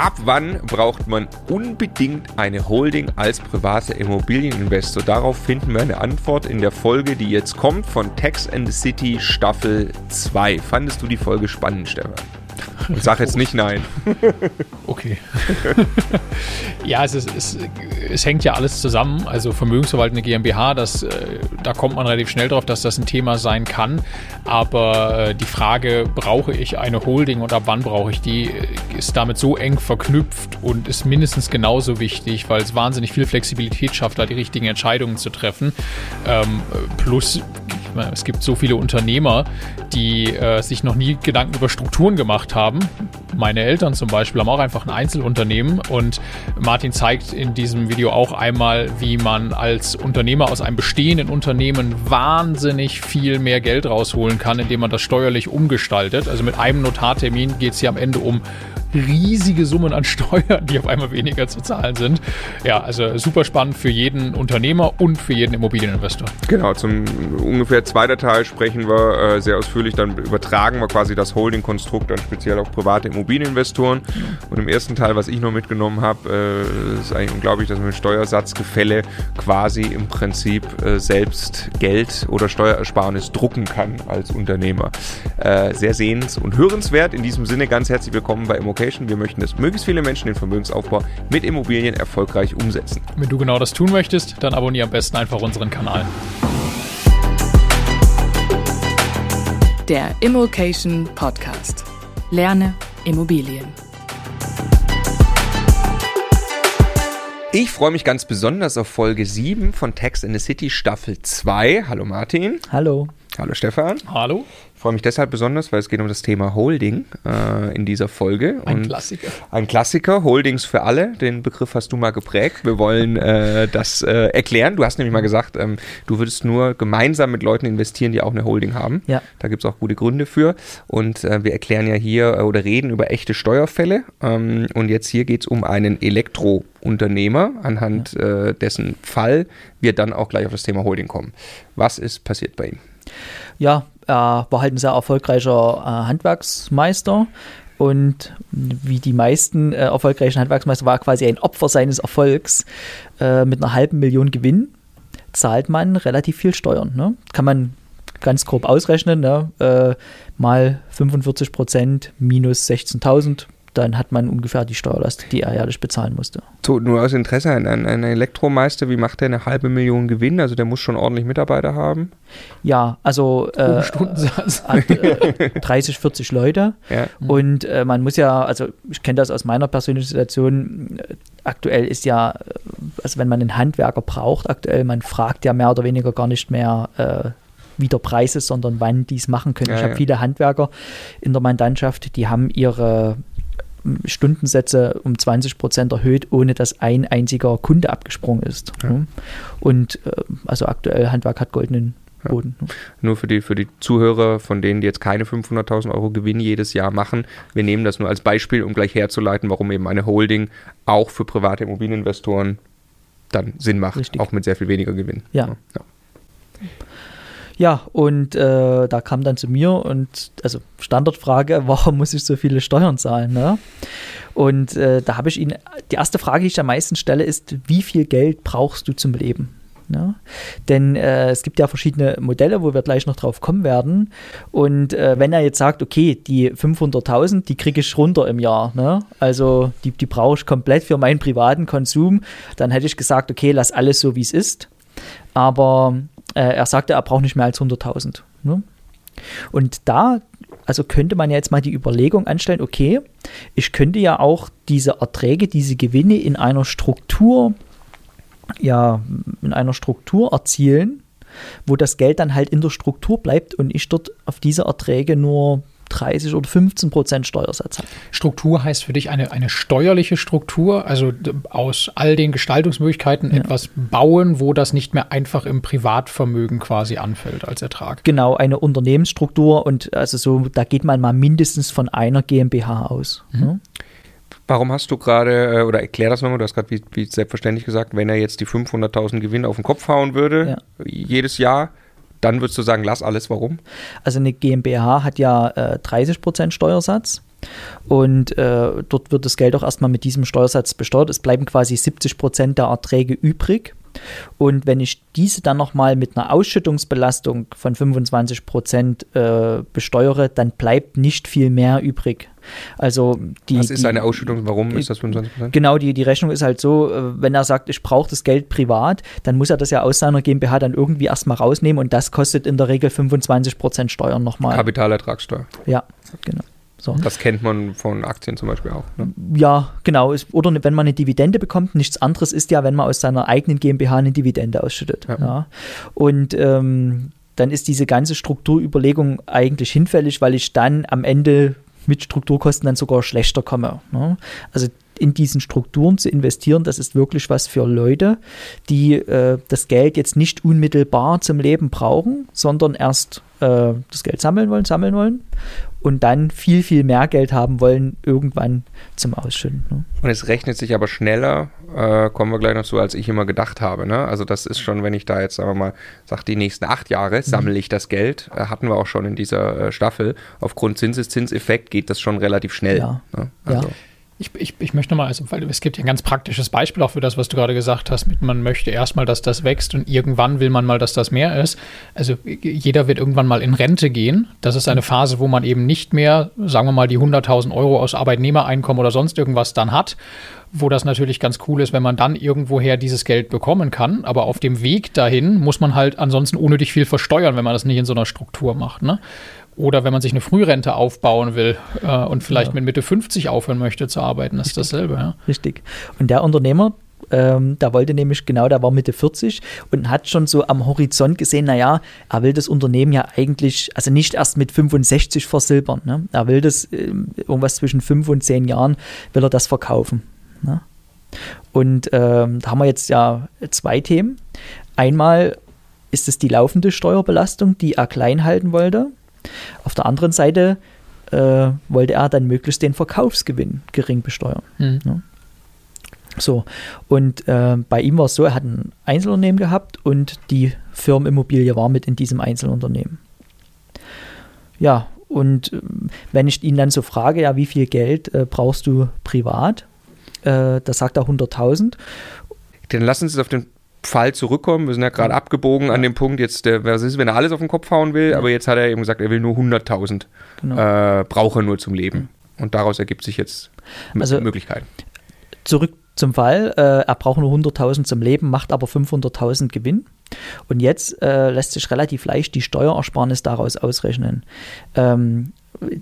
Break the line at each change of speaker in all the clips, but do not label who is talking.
Ab wann braucht man unbedingt eine Holding als privater Immobilieninvestor? Darauf finden wir eine Antwort in der Folge, die jetzt kommt von Tax and the City Staffel 2. Fandest du die Folge spannend, Stefan? Ich sage jetzt nicht nein.
Okay. ja, es, ist, es, es, hängt ja alles zusammen. Also vermögensverwaltende GmbH, das, äh, da kommt man relativ schnell drauf, dass das ein Thema sein kann. Aber äh, die Frage, brauche ich eine Holding und ab wann brauche ich die, ist damit so eng verknüpft und ist mindestens genauso wichtig, weil es wahnsinnig viel Flexibilität schafft, da die richtigen Entscheidungen zu treffen. Ähm, plus, es gibt so viele Unternehmer, die äh, sich noch nie Gedanken über Strukturen gemacht haben. Meine Eltern zum Beispiel haben auch einfach ein Einzelunternehmen und Martin zeigt in diesem Video auch einmal, wie man als Unternehmer aus einem bestehenden Unternehmen wahnsinnig viel mehr Geld rausholen kann, indem man das steuerlich umgestaltet. Also mit einem Notartermin geht es hier am Ende um riesige Summen an Steuern, die auf einmal weniger zu zahlen sind. Ja, also super spannend für jeden Unternehmer und für jeden Immobilieninvestor.
Genau, zum ungefähr zweiter Teil sprechen wir äh, sehr ausführlich, dann übertragen wir quasi das Holding-Konstrukt dann speziell auf private Immobilieninvestoren. Und im ersten Teil, was ich noch mitgenommen habe, äh, ist eigentlich unglaublich, dass man mit Steuersatzgefälle quasi im Prinzip äh, selbst Geld oder Steuerersparnis drucken kann als Unternehmer. Äh, sehr sehens- und hörenswert. In diesem Sinne ganz herzlich willkommen bei Immobilien Location. Wir möchten, dass möglichst viele Menschen den Vermögensaufbau mit Immobilien erfolgreich umsetzen.
Wenn du genau das tun möchtest, dann abonniere am besten einfach unseren Kanal.
Der Immokation Podcast. Lerne Immobilien.
Ich freue mich ganz besonders auf Folge 7 von Text in the City Staffel 2. Hallo Martin.
Hallo.
Hallo Stefan.
Hallo.
Ich freue mich deshalb besonders, weil es geht um das Thema Holding äh, in dieser Folge.
Ein Und Klassiker.
Ein Klassiker, Holdings für alle. Den Begriff hast du mal geprägt. Wir wollen äh, das äh, erklären. Du hast nämlich mal gesagt, ähm, du würdest nur gemeinsam mit Leuten investieren, die auch eine Holding haben.
Ja.
Da gibt es auch gute Gründe für. Und äh, wir erklären ja hier äh, oder reden über echte Steuerfälle. Ähm, und jetzt hier geht es um einen Elektrounternehmer, anhand ja. Äh, dessen Fall wir dann auch gleich auf das Thema Holding kommen. Was ist passiert bei ihm?
Ja, er war halt ein sehr erfolgreicher äh, Handwerksmeister und wie die meisten äh, erfolgreichen Handwerksmeister war quasi ein Opfer seines Erfolgs äh, mit einer halben Million Gewinn zahlt man relativ viel Steuern. Ne? Kann man ganz grob ausrechnen, ne? Äh, mal 45 Prozent minus 16.000 dann hat man ungefähr die Steuerlast, die er jährlich bezahlen musste.
So, nur aus Interesse, ein, ein Elektromeister, wie macht der eine halbe Million Gewinn? Also der muss schon ordentlich Mitarbeiter haben?
Ja, also äh, Stundensatz. Hat, äh, 30, 40 Leute. Ja. Und äh, man muss ja, also ich kenne das aus meiner persönlichen Situation, äh, aktuell ist ja, äh, also wenn man einen Handwerker braucht, aktuell, man fragt ja mehr oder weniger gar nicht mehr äh, wieder Preise, sondern wann die es machen können. Ja, ich habe ja. viele Handwerker in der Mandantschaft, die haben ihre Stundensätze um 20 Prozent erhöht, ohne dass ein einziger Kunde abgesprungen ist. Ja. Und äh, also aktuell Handwerk hat goldenen Boden.
Ja. Nur für die, für die Zuhörer, von denen, die jetzt keine 500.000 Euro Gewinn jedes Jahr machen, wir nehmen das nur als Beispiel, um gleich herzuleiten, warum eben eine Holding auch für private Immobilieninvestoren dann Sinn macht, Richtig. auch mit sehr viel weniger Gewinn.
Ja. ja. Ja, und äh, da kam dann zu mir und, also Standardfrage, warum muss ich so viele Steuern zahlen? Ne? Und äh, da habe ich ihn, die erste Frage, die ich am meisten stelle, ist, wie viel Geld brauchst du zum Leben? Ne? Denn äh, es gibt ja verschiedene Modelle, wo wir gleich noch drauf kommen werden. Und äh, wenn er jetzt sagt, okay, die 500.000, die kriege ich runter im Jahr, ne? also die, die brauche ich komplett für meinen privaten Konsum, dann hätte ich gesagt, okay, lass alles so, wie es ist. Aber äh, er sagte, er braucht nicht mehr als 100.000. Ne? Und da, also könnte man ja jetzt mal die Überlegung anstellen, okay, ich könnte ja auch diese Erträge, diese Gewinne in einer Struktur, ja, in einer Struktur erzielen, wo das Geld dann halt in der Struktur bleibt und ich dort auf diese Erträge nur 30 oder 15 Prozent Steuersatz hat.
Struktur heißt für dich eine, eine steuerliche Struktur, also aus all den Gestaltungsmöglichkeiten ja. etwas bauen, wo das nicht mehr einfach im Privatvermögen quasi anfällt als Ertrag.
Genau, eine Unternehmensstruktur und also so, da geht man mal mindestens von einer GmbH aus. Mhm. Ja.
Warum hast du gerade, äh, oder erklär das nochmal, du hast gerade wie, wie, selbstverständlich gesagt, wenn er jetzt die 500.000 Gewinn auf den Kopf hauen würde, ja. jedes Jahr, dann würdest du sagen, lass alles, warum?
Also eine GmbH hat ja äh, 30% Steuersatz Und äh, dort wird das Geld auch erstmal mit diesem Steuersatz besteuert. Es bleiben quasi 70 Prozent der Erträge übrig. Und wenn ich diese dann nochmal mit einer Ausschüttungsbelastung von 25 Prozent äh, besteuere, dann bleibt nicht viel mehr übrig. Also die,
Was ist
die,
eine Ausschüttung? Warum ist das 25 Prozent?
Genau, die, die Rechnung ist halt so, äh, wenn er sagt, ich brauche das Geld privat, dann muss er das ja aus seiner GmbH dann irgendwie erstmal rausnehmen und das kostet in der Regel 25 Prozent Steuern nochmal.
Kapitalertragssteuer.
Ja, genau. So.
Das kennt man von Aktien zum Beispiel auch. Ne?
Ja, genau. Oder wenn man eine Dividende bekommt, nichts anderes ist ja, wenn man aus seiner eigenen GmbH eine Dividende ausschüttet.
Ja.
Ja. Und ähm, dann ist diese ganze Strukturüberlegung eigentlich hinfällig, weil ich dann am Ende mit Strukturkosten dann sogar schlechter komme. Ne? Also in diesen Strukturen zu investieren, das ist wirklich was für Leute, die äh, das Geld jetzt nicht unmittelbar zum Leben brauchen, sondern erst äh, das Geld sammeln wollen, sammeln wollen und dann viel, viel mehr Geld haben wollen, irgendwann zum Ausschütten. Ne?
Und es rechnet sich aber schneller, äh, kommen wir gleich noch zu, als ich immer gedacht habe. Ne? Also das ist schon, wenn ich da jetzt, sagen wir mal, sage, die nächsten acht Jahre sammle ich das Geld, äh, hatten wir auch schon in dieser äh, Staffel. Aufgrund Zinseszinseffekt geht das schon relativ schnell.
Ja.
Ne?
Ja.
Ich, ich, ich möchte nochmal, also, weil es gibt ja ein ganz praktisches Beispiel auch für das, was du gerade gesagt hast, mit man möchte erstmal, dass das wächst und irgendwann will man mal, dass das mehr ist. Also jeder wird irgendwann mal in Rente gehen. Das ist eine Phase, wo man eben nicht mehr, sagen wir mal, die 100.000 Euro aus Arbeitnehmereinkommen oder sonst irgendwas dann hat, wo das natürlich ganz cool ist, wenn man dann irgendwoher dieses Geld bekommen kann. Aber auf dem Weg dahin muss man halt ansonsten unnötig viel versteuern, wenn man das nicht in so einer Struktur macht. Ne? Oder wenn man sich eine Frührente aufbauen will äh, und vielleicht
Ja.
mit Mitte 50 aufhören möchte zu arbeiten, ist dasselbe. Ja?
Richtig. Und der Unternehmer, ähm, der wollte nämlich genau, der war Mitte 40 und hat schon so am Horizont gesehen, naja, er will das Unternehmen ja eigentlich, also nicht erst mit 65 versilbern. Ne? Er will das ähm, irgendwas zwischen 5 und 10 Jahren, will er das verkaufen. Ne? Und ähm, da haben wir jetzt ja zwei Themen. Einmal ist es die laufende Steuerbelastung, die er klein halten wollte. Auf der anderen Seite äh, wollte er dann möglichst den Verkaufsgewinn gering besteuern.
Hm.
So, und äh, bei ihm war es so, er hat ein Einzelunternehmen gehabt und die Firmenimmobilie war mit in diesem Einzelunternehmen. Ja, und ähm, wenn ich ihn dann so frage, ja, wie viel Geld äh, brauchst du privat? Äh, da sagt er 100.000.
dann lassen Sie es auf den Fall zurückkommen. Wir sind ja gerade abgebogen an dem Punkt, jetzt, der, was ist, wenn er alles auf den Kopf hauen will, aber jetzt hat er eben gesagt, er will nur 100.000,
Genau.
äh, braucht er nur zum Leben. Und daraus ergibt sich jetzt
Also-
Möglichkeiten.
Zurück zum Fall, äh, er braucht nur 100.000 zum Leben, macht aber 500.000 Gewinn. Und jetzt äh, lässt sich relativ leicht die Steuerersparnis daraus ausrechnen. Ähm,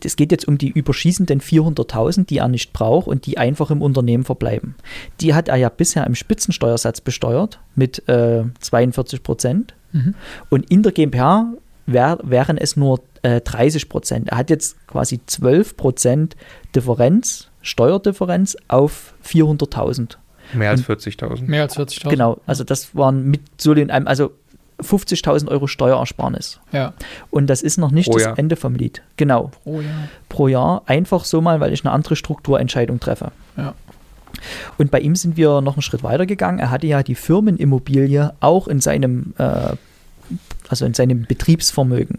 es geht jetzt um die überschießenden 400.000, die er nicht braucht und die einfach im Unternehmen verbleiben. Die hat er ja bisher im Spitzensteuersatz besteuert mit äh, 42 Prozent.
Mhm.
Und in der GmbH wär, wären es nur äh, 30 Prozent. Er hat jetzt quasi 12 Prozent Differenz, Steuerdifferenz auf 400.000.
Mehr als 40.000.
Mehr als 40.000.
Genau, also das waren mit so in einem, also 50.000 Euro Steuerersparnis.
Ja,
Und das ist noch nicht
Pro
das
Jahr.
Ende vom Lied. Genau,
pro Jahr.
pro Jahr. Einfach so mal, weil ich eine andere Strukturentscheidung treffe.
Ja.
Und bei ihm sind wir noch einen Schritt weiter gegangen. Er hatte ja die Firmenimmobilie auch in seinem, äh, also in seinem Betriebsvermögen.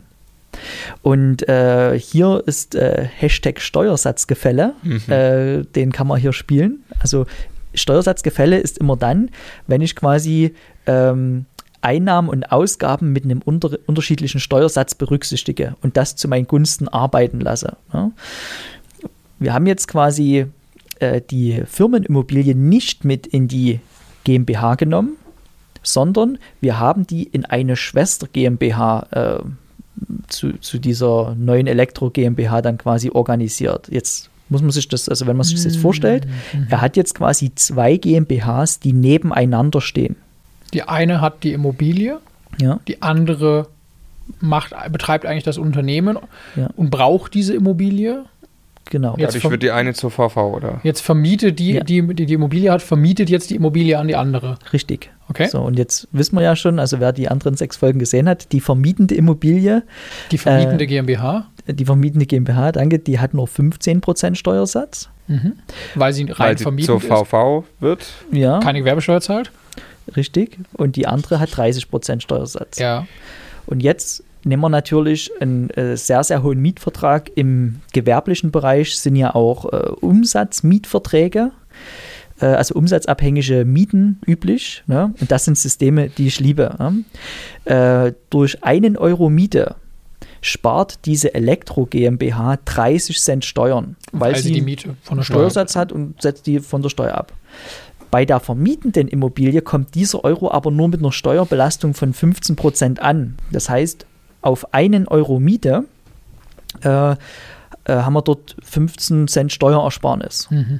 Und äh, hier ist äh, Hashtag Steuersatzgefälle, äh, den kann man hier spielen. Also Steuersatzgefälle ist immer dann, wenn ich quasi ähm, Einnahmen und Ausgaben mit einem unter unterschiedlichen Steuersatz berücksichtige und das zu meinen Gunsten arbeiten lasse. Ja. Wir haben jetzt quasi äh, die Firmenimmobilie nicht mit in die GmbH genommen, sondern wir haben die in eine Schwester GmbH äh, zu, zu dieser neuen Elektro GmbH dann quasi organisiert. Jetzt muss man sich das, also wenn man sich das jetzt vorstellt, er hat jetzt quasi zwei GmbHs, die nebeneinander stehen.
Die eine hat die Immobilie,
Ja,
die andere macht, betreibt eigentlich das Unternehmen
Ja.
und braucht diese Immobilie.
genau.
Jetzt
Dadurch wird die eine zur VV, oder?
Jetzt vermietet die,
Ja.
die, die die Immobilie hat, vermietet jetzt die Immobilie an die andere.
Richtig.
Okay?
So, und jetzt wissen wir ja schon, also wer die anderen sechs Folgen gesehen hat, die vermietende Immobilie,
Die vermietende
Äh,
GmbH,
die vermietende GmbH, danke, die hat nur 15% Steuersatz.
mhm. weil sie rein
Weil sie
vermietet
zur
ist,
VV wird.
Ja,
keine Gewerbesteuer zahlt.
Richtig. Und die andere hat 30% Steuersatz.
Ja.
Und jetzt nehmen wir natürlich einen äh, sehr, sehr hohen Mietvertrag. Im gewerblichen Bereich sind ja auch äh, Umsatzmietverträge, äh, also umsatzabhängige Mieten üblich. Ne? Und das sind Systeme, die ich liebe. Ne? Durch einen Euro Miete spart diese Elektro GmbH 30 Cent Steuern, weil,
weil
sie
die Miete von der
Steuersatz hat und setzt die von der Steuer ab. Bei der vermietenden Immobilie kommt dieser Euro aber nur mit einer Steuerbelastung von 15% an. Das heißt, auf einen Euro Miete äh, äh, haben wir dort 15 Cent Steuerersparnis.
Mhm.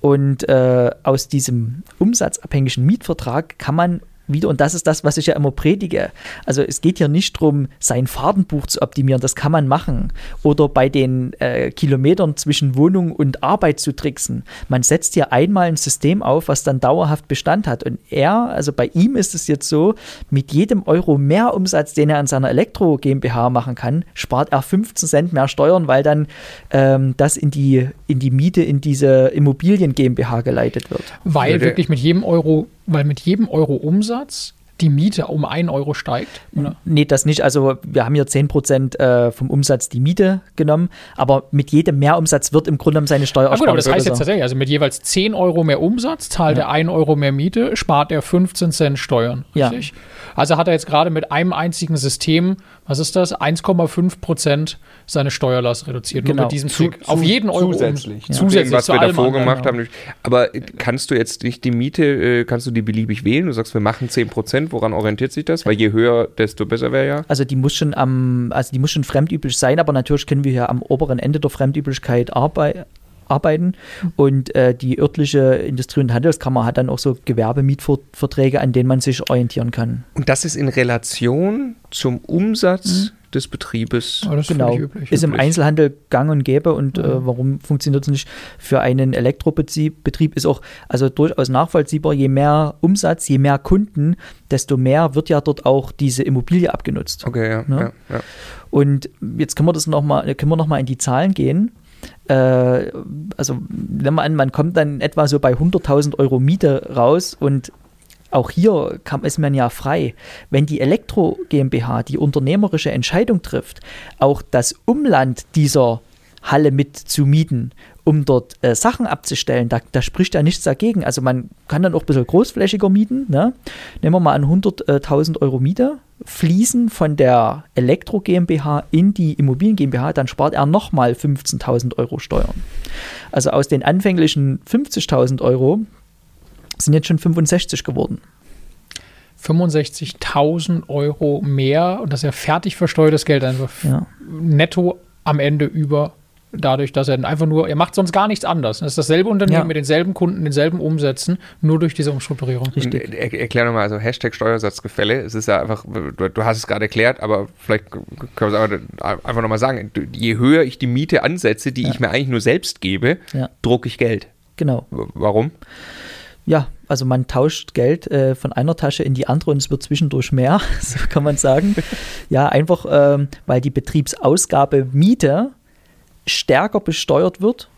Und äh, aus diesem umsatzabhängigen Mietvertrag kann man wieder, und das ist das, was ich ja immer predige. Also es geht hier nicht darum, sein Fahrtenbuch zu optimieren, das kann man machen. Oder bei den äh, Kilometern zwischen Wohnung und Arbeit zu tricksen. Man setzt hier einmal ein System auf, was dann dauerhaft Bestand hat. Und er, also bei ihm ist es jetzt so, mit jedem Euro mehr Umsatz, den er an seiner Elektro GmbH machen kann, spart er 15 Cent mehr Steuern, weil dann ähm, das in die, in die Miete in diese Immobilien GmbH geleitet wird.
Weil wirklich mit jedem Euro weil mit jedem Euro Umsatz die Miete um einen Euro steigt? Oder?
Nee, das nicht. Also wir haben hier 10% äh, vom Umsatz die Miete genommen, aber mit jedem Mehrumsatz wird im Grunde genommen seine Steuer
ah, gut, aber das heißt jetzt tatsächlich, also mit jeweils 10 Euro mehr Umsatz zahlt ja. er 1 Euro mehr Miete, spart er 15 Cent Steuern. Richtig? Ja. Also hat er jetzt gerade mit einem einzigen System, was ist das, 1,5 Prozent seine Steuerlast reduziert.
Genau.
Nur mit diesem Trick. Auf jeden Euro.
Zusätzlich. Um, ja. Zusätzlich. Was wir davor gemacht genau. haben. Aber kannst du jetzt nicht die Miete, äh, kannst du die beliebig wählen? Du sagst, wir machen 10 Prozent. Woran orientiert sich das? Weil je höher, desto besser wäre ja.
Also die muss schon am, also die muss schon fremdüblich sein, aber natürlich können wir ja am oberen Ende der Fremdüblichkeit arbeiten arbeiten. Und äh, die örtliche Industrie- und Handelskammer hat dann auch so Gewerbemietverträge, an denen man sich orientieren kann.
Und das ist in Relation zum Umsatz mhm. Des Betriebes.
Oh, genau, üblich. ist im Einzelhandel gang und gäbe und mhm. äh, warum funktioniert es nicht für einen Elektrobetrieb ist auch also durchaus nachvollziehbar, je mehr Umsatz, je mehr Kunden, desto mehr wird ja dort auch diese Immobilie abgenutzt.
Okay, ja. Ne? ja, ja.
Und jetzt können wir das noch mal, können wir noch mal in die Zahlen gehen äh, also nehmen wir an, man kommt dann etwa so bei 100.000 Euro Miete raus und auch hier kam es man ja frei. Wenn die Elektro GmbH die unternehmerische Entscheidung trifft, auch das Umland dieser Halle mit zu mieten um dort äh, Sachen abzustellen, da, da, spricht ja nichts dagegen. Also man kann dann auch ein bisschen großflächiger mieten. Ne? Nehmen wir mal an 100.000 Euro Miete, fließen von der Elektro GmbH in die Immobilien GmbH, dann spart er nochmal 15.000 Euro Steuern. Also aus den anfänglichen 50.000 Euro sind jetzt schon 65 geworden.
65.000 Euro mehr und das ist ja fertig versteuertes Geld, einfach ja. netto am Ende über dadurch, dass er einfach nur, er macht sonst gar nichts anders. Das ist dasselbe Unternehmen ja. mit denselben Kunden, denselben Umsätzen, nur durch diese Umstrukturierung.
Richtig. Er, erklär nochmal, also Hashtag Steuersatzgefälle. Es ist ja einfach, du, du hast es gerade erklärt, aber vielleicht können wir es einfach nochmal sagen. Je höher ich die Miete ansetze, die ja. ich mir eigentlich nur selbst gebe, ja. drucke ich Geld.
Genau.
Warum?
Ja, also man tauscht Geld äh, von einer Tasche in die andere und es wird zwischendurch mehr, so kann man sagen. ja, einfach, ähm, weil die Betriebsausgabe Miete stärker besteuert wird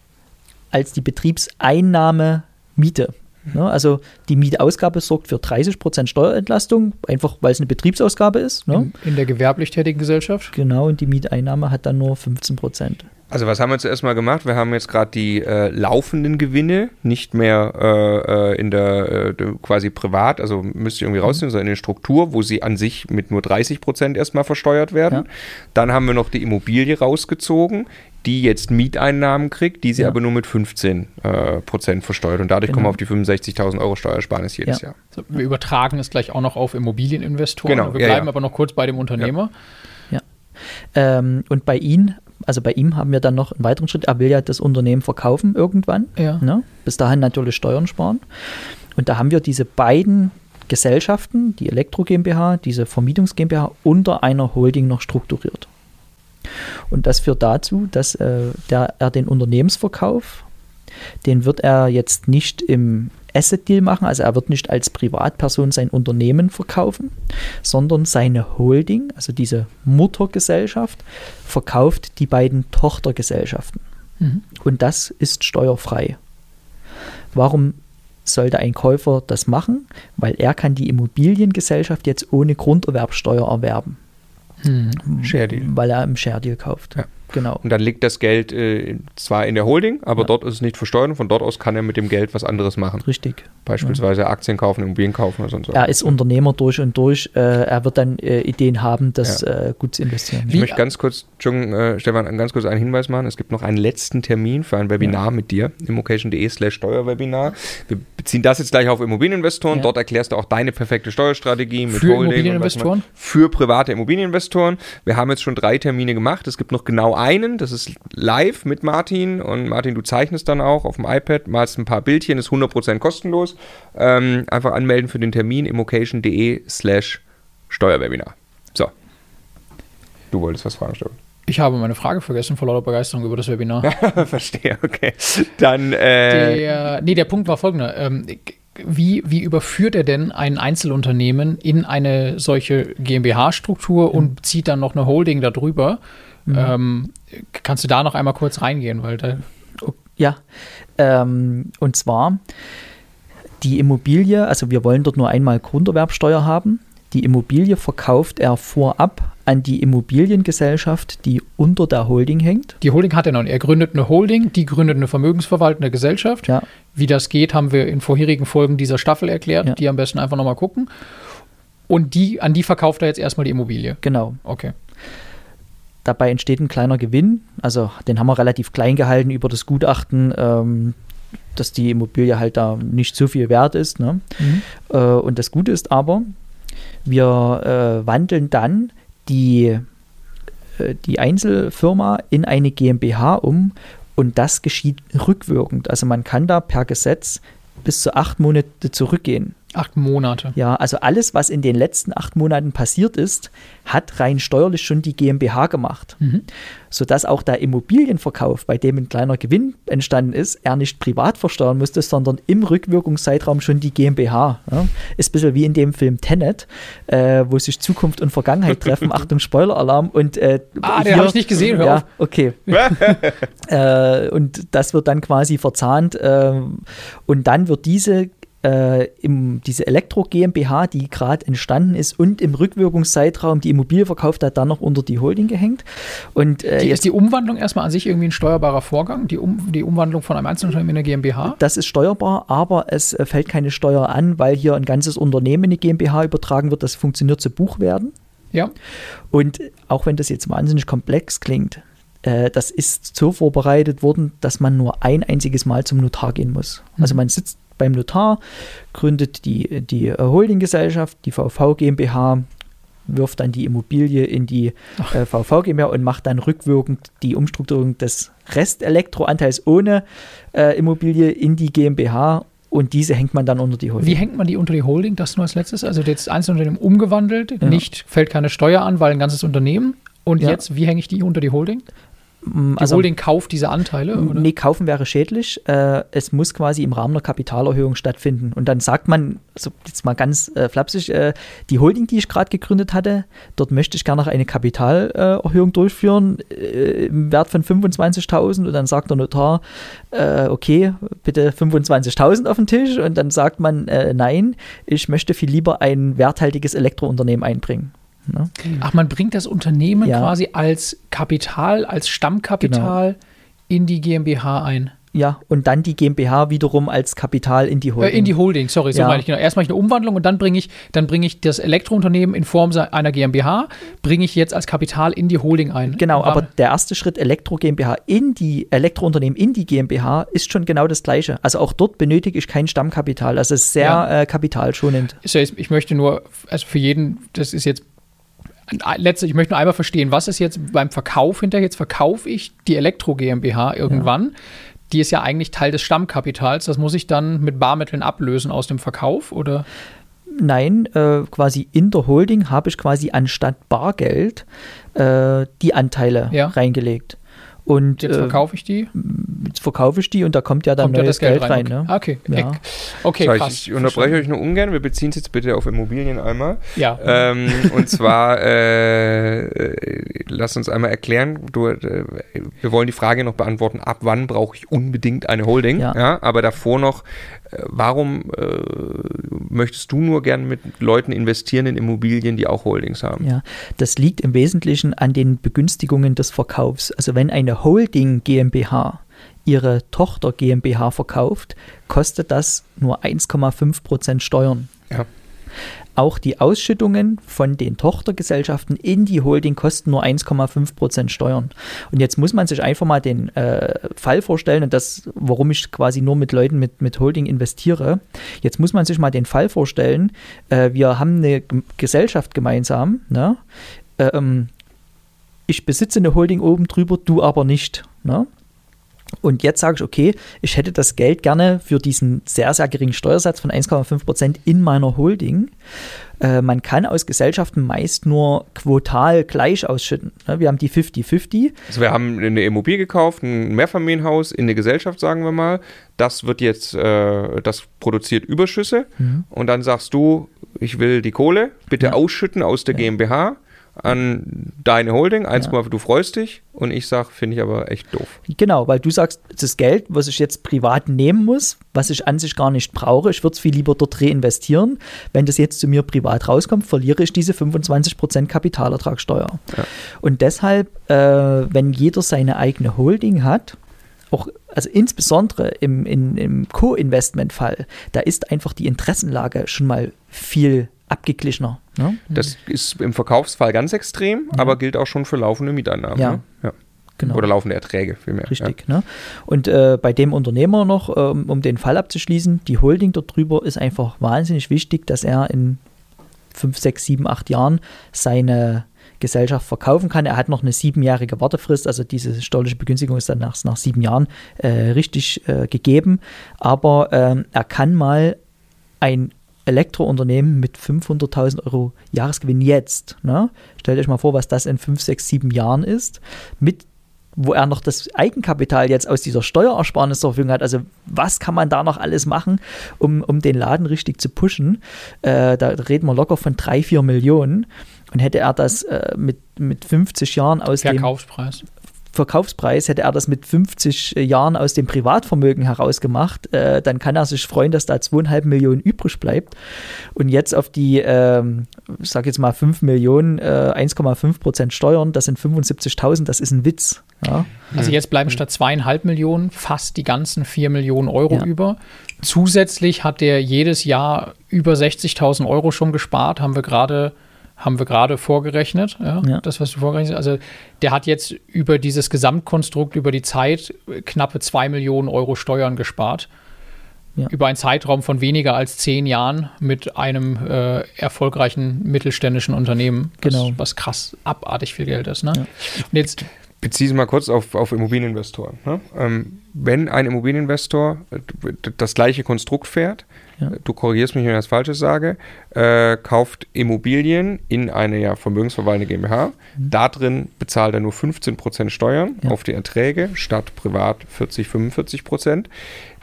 als die Betriebseinnahme Miete. Ja, ne, also die Mietausgabe sorgt für 30% Steuerentlastung, einfach weil es eine Betriebsausgabe ist.
Ne? In, in, der gewerblich tätigen Gesellschaft?
Genau, und die Mieteinnahme hat dann nur 15%.
Also was haben wir zuerst mal gemacht? Wir haben jetzt gerade die äh, laufenden Gewinne nicht mehr äh, äh in der äh, quasi privat, also müsst ihr irgendwie rausnehmen, sondern in der Struktur, wo sie an sich mit nur 30 Prozent erstmal versteuert werden. Ja. Dann haben wir noch die Immobilie rausgezogen, die jetzt Mieteinnahmen kriegt, die sie ja. aber nur mit 15 äh, Prozent versteuert. Und dadurch genau. kommen wir auf die 65.000 Euro Steuersparnis jedes ja. Jahr.
So, wir übertragen es gleich auch noch auf Immobilieninvestoren. Genau. Wir bleiben aber noch kurz bei dem Unternehmer.
Ja. Ähm, und bei Ihnen also bei ihm haben wir dann noch einen weiteren Schritt. Er will ja das Unternehmen verkaufen irgendwann.
Ja.
Ne? Bis dahin natürlich Steuern sparen. Und da haben wir diese beiden Gesellschaften, die Elektro GmbH, diese Vermietungs GmbH, unter einer Holding noch strukturiert. Und das führt dazu, dass äh, der, er den Unternehmensverkauf, den wird er jetzt nicht im Asset Deal machen, also er wird nicht als Privatperson sein Unternehmen verkaufen, sondern seine Holding, also diese Muttergesellschaft, verkauft die beiden Tochtergesellschaften. Mhm. Und das ist steuerfrei. Warum sollte ein Käufer das machen? Weil er kann die Immobiliengesellschaft jetzt ohne Grunderwerbsteuer erwerben.
Hm. Share Deal.
weil er im Share Deal kauft.
Ja.
Genau.
Und dann liegt das Geld äh, zwar in der Holding, aber
Ja.
dort ist es nicht versteuert und von dort aus kann er mit dem Geld was anderes machen.
Richtig.
Beispielsweise Aktien kaufen, Immobilien kaufen oder sonst was.
Er ist Unternehmer durch und durch. Äh, er wird dann äh, Ideen haben, das äh, gut zu investieren.
Ich
Wie-
möchte ganz kurz, Entschuldigung, äh, Stefan, ganz kurz einen Hinweis machen. Es gibt noch einen letzten Termin für ein Webinar mit dir, immocation.de slash Steuerwebinar. Wir beziehen das jetzt gleich auf Immobilieninvestoren.
Ja.
Dort erklärst du auch deine perfekte Steuerstrategie mit
Für
Holding
Immobilieninvestoren?
Für private Immobilieninvestoren. Wir haben jetzt schon drei Termine gemacht. Es gibt noch genau einen. Das ist live mit Martin. Und Martin, du zeichnest dann auch auf dem iPad, malst ein paar Bildchen, ist 100% kostenlos. Ähm, einfach anmelden für den Termin immocation.de slash Steuerwebinar. So. Du wolltest was fragen, Stefan.
Ich habe meine Frage vergessen vor lauter Begeisterung über das Webinar.
Verstehe, okay. Dann, äh,
Der, nee, der Punkt war folgender. Ähm, wie, wie überführt er denn ein Einzelunternehmen in eine solche GmbH-Struktur und zieht dann noch eine Holding darüber? Ähm, kannst du da noch einmal kurz reingehen? Weil da,
Ja, ähm, und zwar die Immobilie, also wir wollen dort nur einmal Grunderwerbsteuer haben. Die Immobilie verkauft er vorab an die Immobiliengesellschaft, die unter der Holding hängt.
die Holding hat er noch. nicht. Er gründet eine Holding, die gründet eine vermögensverwaltende Gesellschaft.
Ja,
Wie das geht, haben wir in vorherigen Folgen dieser Staffel erklärt.
Ja.
Die am besten einfach nochmal gucken. Und die, an die verkauft er jetzt erstmal die Immobilie.
genau.
Okay.
Dabei entsteht ein kleiner Gewinn. Also den haben wir relativ klein gehalten über das Gutachten, ähm, dass die Immobilie halt da nicht so viel wert ist. Ne? Äh, und das Gute ist aber, wir äh, wandeln dann die, äh, die Einzelfirma in eine GmbH um und das geschieht rückwirkend. Also man kann da per Gesetz bis zu acht Monate zurückgehen.
Acht Monate.
Ja, also alles, was in den letzten acht Monaten passiert ist, hat rein steuerlich schon die GmbH gemacht.
Mhm.
Sodass auch der Immobilienverkauf, bei dem ein kleiner Gewinn entstanden ist, er nicht privat versteuern musste, sondern im Rückwirkungszeitraum schon die GmbH. Ja. Ist ein bisschen wie in dem Film Tenet, äh, wo sich Zukunft und Vergangenheit treffen. Achtung, Spoiler-Alarm. Und, äh,
Ah, den habe ich nicht gesehen, hör
ja,
auf.
okay. äh, und das wird dann quasi verzahnt. ähm, und dann wird diese, äh, im, diese Elektro GmbH, die gerade entstanden ist und im Rückwirkungszeitraum die Immobilie verkauft hat, dann noch unter die Holding gehängt. Und äh,
Die,
jetzt,
ist die Umwandlung erstmal an sich irgendwie ein steuerbarer Vorgang? Die, um, die Umwandlung von einem Einzelunternehmen in eine GmbH?
das ist steuerbar, aber es äh, fällt keine Steuer an, weil hier ein ganzes Unternehmen in eine GmbH übertragen wird. Das funktioniert zu Buchwerten.
Ja.
Und auch wenn das jetzt wahnsinnig komplex klingt, äh, das ist so vorbereitet worden, dass man nur ein einziges Mal zum Notar gehen muss. Also man sitzt beim Notar, gründet die, die äh, Holdinggesellschaft, die VV GmbH, wirft dann die Immobilie in die äh, VV GmbH und macht dann rückwirkend die Umstrukturierung des Restelektroanteils ohne äh, Immobilie in die GmbH und diese hängt man dann unter die Holding.
Wie hängt man die unter die Holding? Das nur als letztes. Also jetzt Einzelunternehmen umgewandelt,
Ja.
nicht, fällt keine Steuer an, weil ein ganzes Unternehmen. Und
Ja.
jetzt, wie hänge ich die unter die Holding?
Mm,
Die Holding kauft diese Anteile? Oder?
Nee, kaufen wäre schädlich. Äh, es muss quasi im Rahmen einer Kapitalerhöhung stattfinden. Und dann sagt man, also jetzt mal ganz äh, flapsig, äh, die Holding, die ich gerade gegründet hatte, dort möchte ich gerne noch eine Kapitalerhöhung durchführen äh, im Wert von 25.000. Und dann sagt der Notar, äh, okay, bitte 25.000 auf den Tisch. Und dann sagt man, äh, nein, ich möchte viel lieber ein werthaltiges Elektrounternehmen einbringen. Ne?
Ach, man bringt das Unternehmen
Ja.
quasi als Kapital, als Stammkapital in die GmbH ein.
Ja, und dann die GmbH wiederum als Kapital in die Holding.
Äh, in die Holding, sorry, so
Ja.
meine ich genau. Erst mache ich eine Umwandlung und dann bringe ich, dann bringe ich das Elektrounternehmen in Form einer GmbH, bringe ich jetzt als Kapital in die Holding ein.
Genau, aber der erste Schritt Elektro GmbH in die Elektrounternehmen in die GmbH ist schon genau das gleiche. Also auch dort benötige ich kein Stammkapital. Also es ist sehr
Ja.
äh, kapitalschonend.
ich möchte nur, also für jeden, das ist jetzt letzte, ich möchte nur einmal verstehen, was ist jetzt beim Verkauf hinterher? Jetzt verkaufe ich die Elektro GmbH irgendwann. Die ist ja eigentlich Teil des Stammkapitals. Das muss ich dann mit Barmitteln ablösen aus dem Verkauf oder?
Nein, äh, quasi in der Holding habe ich quasi anstatt Bargeld äh, die Anteile
Ja.
reingelegt. Und
Jetzt
äh,
verkaufe ich die.
jetzt verkaufe ich die und da kommt ja dann
Kommt ja
neues
das Geld,
Geld,
rein.
rein. ne?
Okay,
Ja.
okay, okay
So,
krass.
ich, ich unterbreche euch nur ungern. Wir beziehen es jetzt bitte auf Immobilien einmal.
Ja,
Ähm, und zwar, äh, äh, lass uns einmal erklären, du, äh, wir wollen die Frage noch beantworten, ab wann brauche ich unbedingt eine Holding?
Ja.
aber davor noch, warum äh, möchtest du nur gern mit Leuten investieren in Immobilien, die auch Holdings haben?
Ja, das liegt im Wesentlichen an den Begünstigungen des Verkaufs. Also wenn eine Holding GmbH ihre Tochter GmbH verkauft, kostet das nur 1,5 Prozent Steuern.
Ja.
Auch die Ausschüttungen von den Tochtergesellschaften in die Holding kosten nur 1,5 Prozent Steuern. Und jetzt muss man sich einfach mal den äh, Fall vorstellen, und das, warum ich quasi nur mit Leuten mit, mit Holding investiere. Jetzt muss man sich mal den Fall vorstellen, äh, wir haben eine G Gesellschaft gemeinsam, ne? ähm, ich besitze eine Holding oben drüber, du aber nicht. Ne? Und jetzt sage ich, okay, ich hätte das Geld gerne für diesen sehr, sehr geringen Steuersatz von 1,5 Prozent in meiner Holding. Äh, man kann aus Gesellschaften meist nur quotal gleich ausschütten. Ne? Wir haben die 50-50.
Also wir haben eine Immobilie gekauft, ein Mehrfamilienhaus in eine Gesellschaft, sagen wir mal. Das wird jetzt, äh, das produziert Überschüsse. Und dann sagst du, ich will die Kohle bitte
Ja.
ausschütten aus der GmbH an deine Holding. 1,5, du freust dich. Und ich sage, finde ich aber echt doof.
Genau, weil du sagst, das Geld, was ich jetzt privat nehmen muss, was ich an sich gar nicht brauche, ich würde es viel lieber dort reinvestieren. Wenn das jetzt zu mir privat rauskommt, verliere ich diese 25% Kapitalertragssteuer.
Ja.
Und deshalb, äh, wenn jeder seine eigene Holding hat, auch, also insbesondere im, in, im Co-Investment-Fall, da ist einfach die Interessenlage schon mal viel abgeglichener. Ne?
Das ist im Verkaufsfall ganz extrem, aber gilt auch schon für laufende Mieteinnahmen.
Ja.
Ne? ja.
Genau.
Oder laufende Erträge vielmehr.
Richtig. Ne? Und äh, bei dem Unternehmer noch, ähm, um den Fall abzuschließen, die Holding dort drüber ist einfach wahnsinnig wichtig, dass er in 5, 6, 7, 8 Jahren seine Gesellschaft verkaufen kann. Er hat noch eine siebenjährige Wartefrist, also diese steuerliche Begünstigung ist dann nach, nach sieben Jahren äh, richtig äh, gegeben. Aber ähm, er kann mal ein Elektrounternehmen mit 500.000 Euro Jahresgewinn jetzt, ne? stellt euch mal vor, was das in 5, 6, 7 Jahren ist, mit wo er noch das Eigenkapital jetzt aus dieser Steuerersparnis zur Verfügung hat. Also was kann man da noch alles machen, um, um den Laden richtig zu pushen? Äh, da reden wir locker von 3, 4 Millionen. Und hätte er das äh, mit, mit 50 Jahren aus dem
Verkaufspreis.
Hätte er das mit 50 Jahren aus dem Privatvermögen herausgemacht, äh, dann kann er sich freuen, dass da zweieinhalb Millionen übrig bleibt. Und jetzt auf die, ähm, ich sage jetzt mal 5 Millionen, äh, 1,5 Prozent Steuern, das sind 75.000, das ist ein Witz. Ja?
Also jetzt bleiben statt zweieinhalb Millionen fast die ganzen vier Millionen Euro
Ja.
über. Zusätzlich hat der jedes Jahr über 60.000 Euro schon gespart, haben wir gerade haben wir gerade vorgerechnet, ja,
Ja.
das, was du vorgerechnet hast. Also der hat jetzt über dieses Gesamtkonstrukt, über die Zeit knappe zwei Millionen Euro Steuern gespart.
Ja.
Über einen Zeitraum von weniger als zehn Jahren mit einem äh, erfolgreichen mittelständischen Unternehmen, was,
Genau.
was krass abartig viel Geld ist. Ne? Und jetzt
beziehe es mal kurz auf, auf Immobilieninvestoren. Ne? Ähm, wenn ein Immobilieninvestor äh, das gleiche Konstrukt fährt,
Ja.
du korrigierst mich, wenn ich das Falsches sage, äh, kauft Immobilien in eine ja, vermögensverwaltende GmbH. Da drin bezahlt er nur 15% Steuern
Ja.
auf die Erträge, statt privat 40, 45%.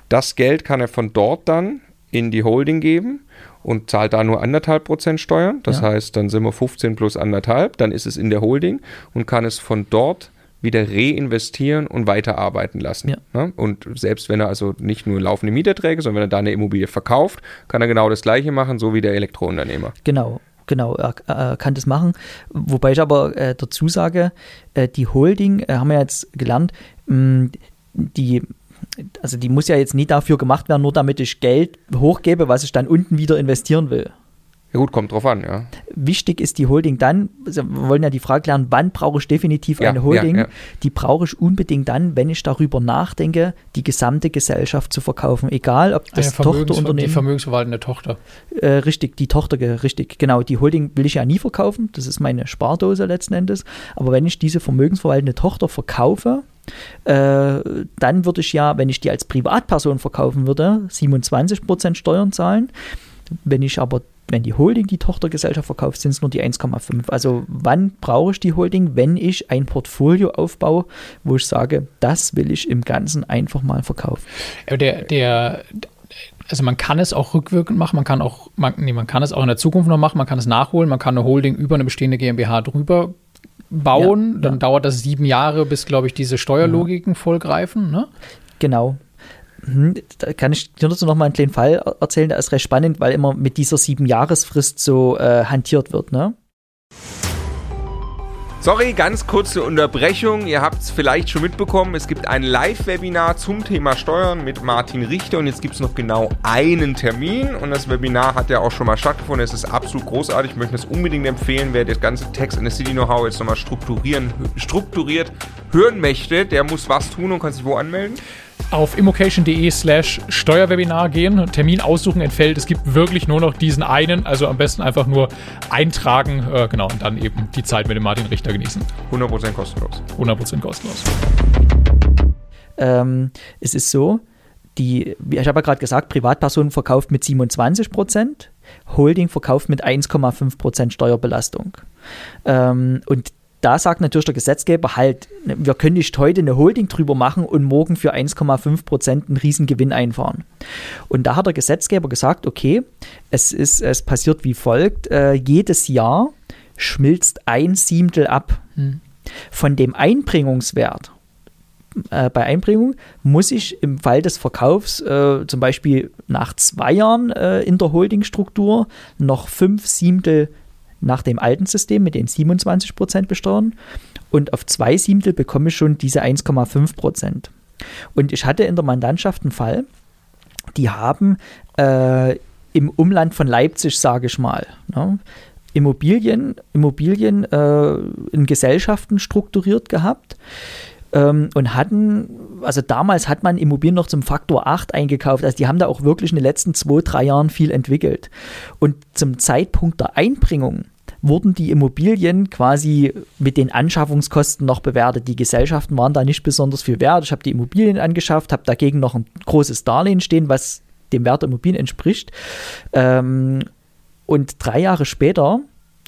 Das Geld kann er von dort dann in die Holding geben und zahlt da nur anderthalb Prozent Steuern. Das
Ja.
heißt, dann sind wir 15 plus anderthalb, dann ist es in der Holding und kann es von dort wieder reinvestieren und weiterarbeiten lassen.
Ja.
Ne? Und selbst wenn er also nicht nur laufende Mieterträge, sondern wenn er da eine Immobilie verkauft, kann er genau das gleiche machen, so wie der Elektrounternehmer.
Genau, genau, er, er kann das machen. Wobei ich aber äh, dazu sage, äh, die Holding, äh, haben wir jetzt gelernt, mh, die, also die muss ja jetzt nie dafür gemacht werden, nur damit ich Geld hochgebe, was ich dann unten wieder investieren will.
Ja gut, kommt drauf an, ja.
Wichtig ist die Holding dann, also wir wollen ja die Frage klären, wann brauche ich definitiv
Ja,
eine Holding?
ja, ja.
Die brauche ich unbedingt dann, wenn ich darüber nachdenke, die gesamte Gesellschaft zu verkaufen. Egal, ob das
Vermögens die
Tochterunternehmen
vermögensverwaltende Tochter.
äh, richtig, die Tochter, richtig, genau. Die Holding will ich ja nie verkaufen. Das ist meine Spardose letzten Endes. Aber wenn ich diese vermögensverwaltende Tochter verkaufe, äh, dann würde ich ja, wenn ich die als Privatperson verkaufen würde, 27% Steuern zahlen. Wenn ich aber wenn die Holding die Tochtergesellschaft verkauft, sind es nur die 1,5. Also wann brauche ich die Holding, wenn ich ein Portfolio aufbaue, wo ich sage, das will ich im Ganzen einfach mal verkaufen.
Der, der, also man kann es auch rückwirkend machen, man kann auch, man, nee, man kann es auch in der Zukunft noch machen, man kann es nachholen, man kann eine Holding über eine bestehende GmbH drüber bauen, ja, dann ja. dauert das sieben Jahre, bis, glaube ich, diese Steuerlogiken ja. vollgreifen. Ne?
Genau. Hm, da kann ich dir dazu noch mal einen kleinen Fall erzählen, der ist recht spannend, weil immer mit dieser sieben Jahresfrist so äh, hantiert wird. Ne?
Sorry, ganz kurze Unterbrechung. Ihr habt es vielleicht schon mitbekommen. Es gibt ein Live-Webinar zum Thema Steuern mit Martin Richter und jetzt gibt es noch genau einen Termin und das Webinar hat ja auch schon mal stattgefunden. Es ist absolut großartig. Ich möchte es unbedingt empfehlen. Wer das ganze Text in der City Know-how jetzt nochmal strukturieren, strukturiert hören möchte, der muss was tun und kann sich wo anmelden
auf immocation.de slash Steuerwebinar gehen, Termin aussuchen entfällt. Es gibt wirklich nur noch diesen einen, also am besten einfach nur eintragen, äh, genau, und dann eben die Zeit mit dem Martin Richter genießen.
100% kostenlos.
100% kostenlos.
Ähm, es ist so, die, ich habe ja gerade gesagt, Privatpersonen verkauft mit 27% Holding verkauft mit 1,5% Steuerbelastung. Ähm, und da sagt natürlich der Gesetzgeber halt, wir können nicht heute eine Holding drüber machen und morgen für 1,5 Prozent einen Riesengewinn einfahren. Und da hat der Gesetzgeber gesagt, okay, es, ist, es passiert wie folgt, äh, jedes Jahr schmilzt ein Siebtel ab. Hm. Von dem Einbringungswert äh, bei Einbringung muss ich im Fall des Verkaufs äh, zum Beispiel nach zwei Jahren äh, in der Holdingstruktur noch fünf Siebtel nach dem alten System mit den 27 Prozent besteuern und auf zwei Siebtel bekomme ich schon diese 1,5 Prozent. Und ich hatte in der Mandantschaft einen Fall, die haben äh, im Umland von Leipzig, sage ich mal, ne, Immobilien, Immobilien äh, in Gesellschaften strukturiert gehabt ähm, und hatten, also damals hat man Immobilien noch zum Faktor 8 eingekauft. Also die haben da auch wirklich in den letzten zwei, drei Jahren viel entwickelt. Und zum Zeitpunkt der Einbringung wurden die Immobilien quasi mit den Anschaffungskosten noch bewertet. Die Gesellschaften waren da nicht besonders viel wert. Ich habe die Immobilien angeschafft, habe dagegen noch ein großes Darlehen stehen, was dem Wert der Immobilien entspricht. Ähm, und drei Jahre später,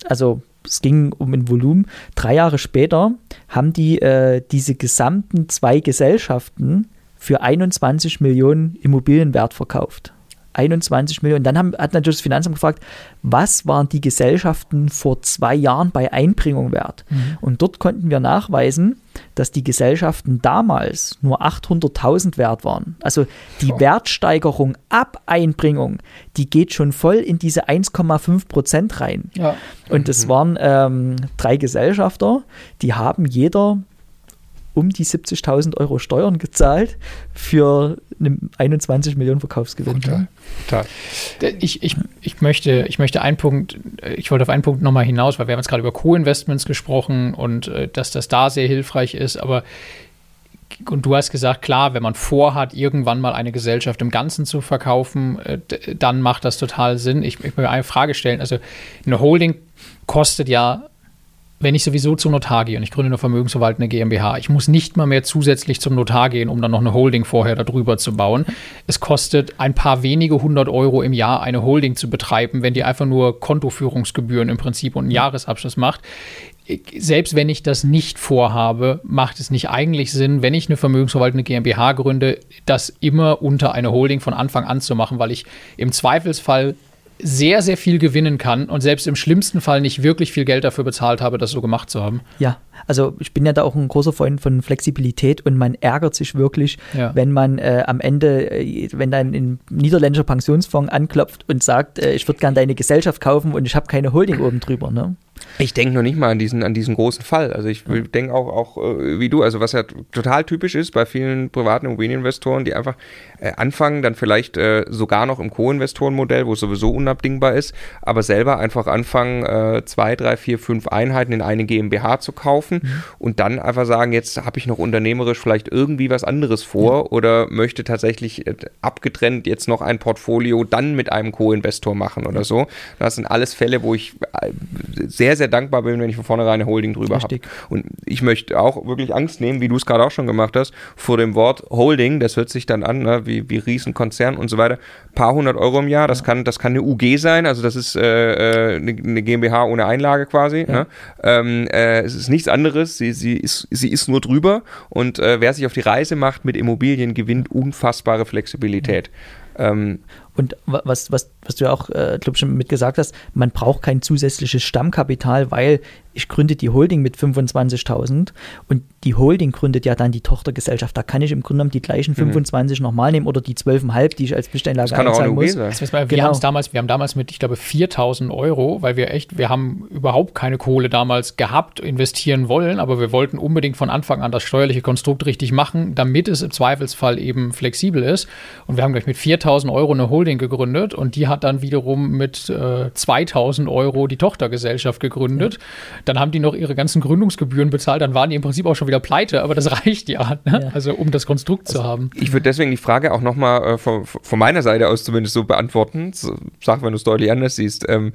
also es ging um ein Volumen, drei Jahre später haben die äh, diese gesamten zwei Gesellschaften für 21 Millionen Immobilienwert verkauft. 21 Millionen. Dann haben, hat natürlich das Finanzamt gefragt, was waren die Gesellschaften vor zwei Jahren bei Einbringung wert? Mhm. Und dort konnten wir nachweisen, dass die Gesellschaften damals nur 800.000 wert waren. Also die oh. Wertsteigerung ab Einbringung, die geht schon voll in diese 1,5 Prozent rein. Ja. Und es mhm. waren ähm, drei Gesellschafter, die haben jeder um die 70.000 Euro Steuern gezahlt für einen 21 Millionen Verkaufsgewinn. Total.
Total. Ich, ich, ich, möchte, ich möchte einen Punkt, ich wollte auf einen Punkt nochmal hinaus, weil wir haben jetzt gerade über Co-Investments gesprochen und äh, dass das da sehr hilfreich ist, aber und du hast gesagt, klar, wenn man vorhat, irgendwann mal eine Gesellschaft im Ganzen zu verkaufen, äh, dann macht das total Sinn. Ich, ich möchte eine Frage stellen. Also eine Holding kostet ja wenn ich sowieso zum Notar gehe und ich gründe eine vermögensverwaltende GmbH, ich muss nicht mal mehr zusätzlich zum Notar gehen, um dann noch eine Holding vorher darüber zu bauen. Es kostet ein paar wenige hundert Euro im Jahr, eine Holding zu betreiben, wenn die einfach nur Kontoführungsgebühren im Prinzip und einen Jahresabschluss macht. Selbst wenn ich das nicht vorhabe, macht es nicht eigentlich Sinn, wenn ich eine vermögensverwaltende GmbH gründe, das immer unter eine Holding von Anfang an zu machen, weil ich im Zweifelsfall sehr, sehr viel gewinnen kann und selbst im schlimmsten Fall nicht wirklich viel Geld dafür bezahlt habe, das so gemacht zu haben.
Ja, also ich bin ja da auch ein großer Freund von Flexibilität und man ärgert sich wirklich, ja. wenn man äh, am Ende, äh, wenn dann ein niederländischer Pensionsfonds anklopft und sagt, äh, ich würde gerne deine Gesellschaft kaufen und ich habe keine Holding oben drüber. Ne?
Ich denke noch nicht mal an diesen, an diesen großen Fall. Also ich mhm. denke auch, auch äh, wie du, also was ja total typisch ist bei vielen privaten Immobilieninvestoren, die einfach äh, anfangen, dann vielleicht äh, sogar noch im Co-Investorenmodell, wo es sowieso unabdingbar ist, aber selber einfach anfangen, äh, zwei, drei, vier, fünf Einheiten in eine GmbH zu kaufen mhm. und dann einfach sagen, jetzt habe ich noch unternehmerisch vielleicht irgendwie was anderes vor ja. oder möchte tatsächlich äh, abgetrennt jetzt noch ein Portfolio dann mit einem Co-Investor machen oder so. Das sind alles Fälle, wo ich äh, sehr sehr, sehr dankbar bin, wenn ich von vornherein eine Holding drüber habe. Und ich möchte auch wirklich Angst nehmen, wie du es gerade auch schon gemacht hast, vor dem Wort Holding, das hört sich dann an, ne, wie, wie Riesenkonzern und so weiter. Paar hundert Euro im Jahr, das, ja. kann, das kann eine UG sein, also das ist äh, eine, äh, eine GmbH ohne Einlage quasi. Ja. Ne? Ähm, äh, es ist nichts anderes, sie, sie, ist, sie ist nur drüber und äh, wer sich auf die Reise macht mit Immobilien, gewinnt unfassbare Flexibilität. Ähm,
und was, was, was du ja auch, äh, glaube schon mitgesagt hast, man braucht kein zusätzliches Stammkapital, weil ich gründe die Holding mit 25.000 und die Holding gründet ja dann die Tochtergesellschaft. Da kann ich im Grunde genommen die gleichen 25 mhm. nochmal nehmen oder die 12,5, die ich als Besteinlage
das kann einzahlen muss. Sein. wir, genau. haben damals, wir haben damals mit, ich glaube, 4.000 Euro, weil wir echt, wir haben überhaupt keine Kohle damals gehabt, investieren wollen, aber wir wollten unbedingt von Anfang an das steuerliche Konstrukt richtig machen, damit es im Zweifelsfall eben flexibel ist. Und wir haben gleich mit 4.000 Euro eine Holding gegründet und die hat dann wiederum mit äh, 2.000 Euro die Tochtergesellschaft gegründet. Ja. Dann haben die noch ihre ganzen Gründungsgebühren bezahlt, dann waren die im Prinzip auch schon wieder pleite, aber das reicht ja, ne? ja. also um das Konstrukt also, zu haben.
Ich würde deswegen die Frage auch nochmal äh, von, von, meiner Seite aus zumindest so beantworten. Sag, wenn du es deutlich anders siehst. Ähm,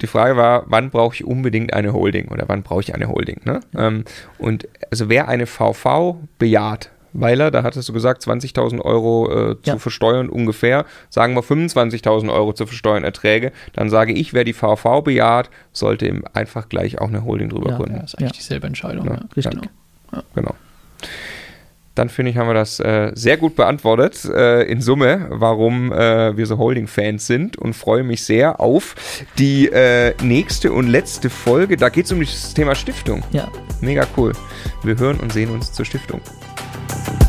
die Frage war, wann brauche ich unbedingt eine Holding oder wann brauche ich eine Holding? Ne? Ähm, und also wer eine VV bejaht, Weiler, da hattest du gesagt, 20.000 Euro äh, ja. zu versteuern ungefähr, sagen wir 25.000 Euro zu versteuern Erträge, dann sage ich, wer die VV bejaht, sollte ihm einfach gleich auch eine Holding drüber
ja,
gründen.
Ja, das ist eigentlich ja. dieselbe Entscheidung.
Ja, Richtig. Genau. genau. Dann finde ich, haben wir das äh, sehr gut beantwortet äh, in Summe, warum äh, wir so Holding-Fans sind und freue mich sehr auf die äh, nächste und letzte Folge. Da geht es um das Thema Stiftung.
Ja.
Mega cool. Wir hören und sehen uns zur Stiftung. you